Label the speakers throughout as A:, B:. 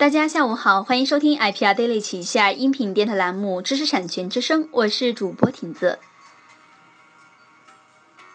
A: 大家下午好，欢迎收听 IPR Daily 旗下音频电台栏目《知识产权之声》，我是主播婷子。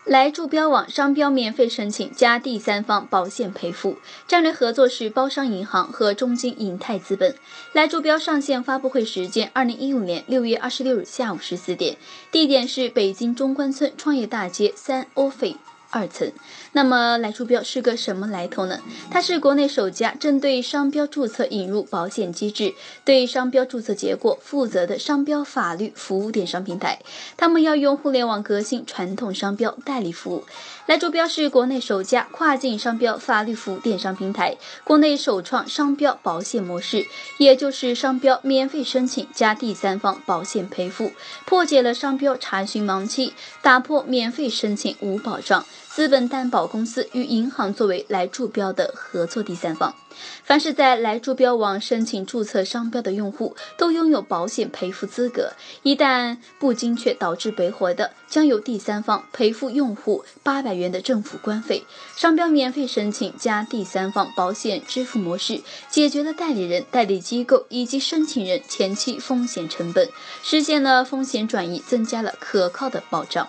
A: 来助标网商标免费申请加第三方保险赔付，战略合作是包商银行和中金银泰资本。来助标上线发布会时间：二零一五年六月二十六日下午十四点，地点是北京中关村创业大街三 office。二层，那么来助标是个什么来头呢？它是国内首家针对商标注册引入保险机制、对商标注册结果负责的商标法律服务电商平台。他们要用互联网革新传统商标代理服务。来助标是国内首家跨境商标法律服务电商平台，国内首创商标保险模式，也就是商标免费申请加第三方保险赔付，破解了商标查询盲区，打破免费申请无保障。资本担保公司与银行作为来注标的合作第三方，凡是在来注标网申请注册商标的用户，都拥有保险赔付资格。一旦不精确导致赔回的，将由第三方赔付用户八百元的政府官费。商标免费申请加第三方保险支付模式，解决了代理人、代理机构以及申请人前期风险成本，实现了风险转移，增加了可靠的保障。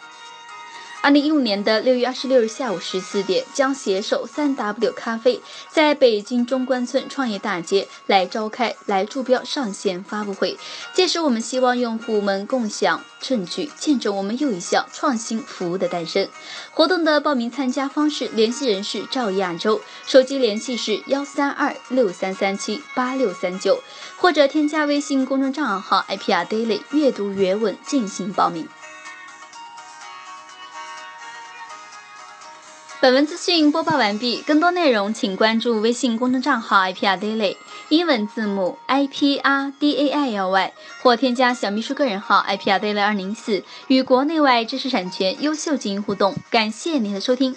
A: 二零一五年的六月二十六日下午十四点，将携手三 W 咖啡在北京中关村创业大街来召开来注标上线发布会。届时，我们希望用户们共享证据，见证我们又一项创新服务的诞生。活动的报名参加方式：联系人是赵亚洲，手机联系是幺三二六三三七八六三九，或者添加微信公众账号 IPR Daily 阅读原文进行报名。本文资讯播报完毕，更多内容请关注微信公众账号 IPR Daily，英文字母 IPR D A I L Y，或添加小秘书个人号 IPR Daily 二零四，与国内外知识产权优秀精英互动。感谢您的收听。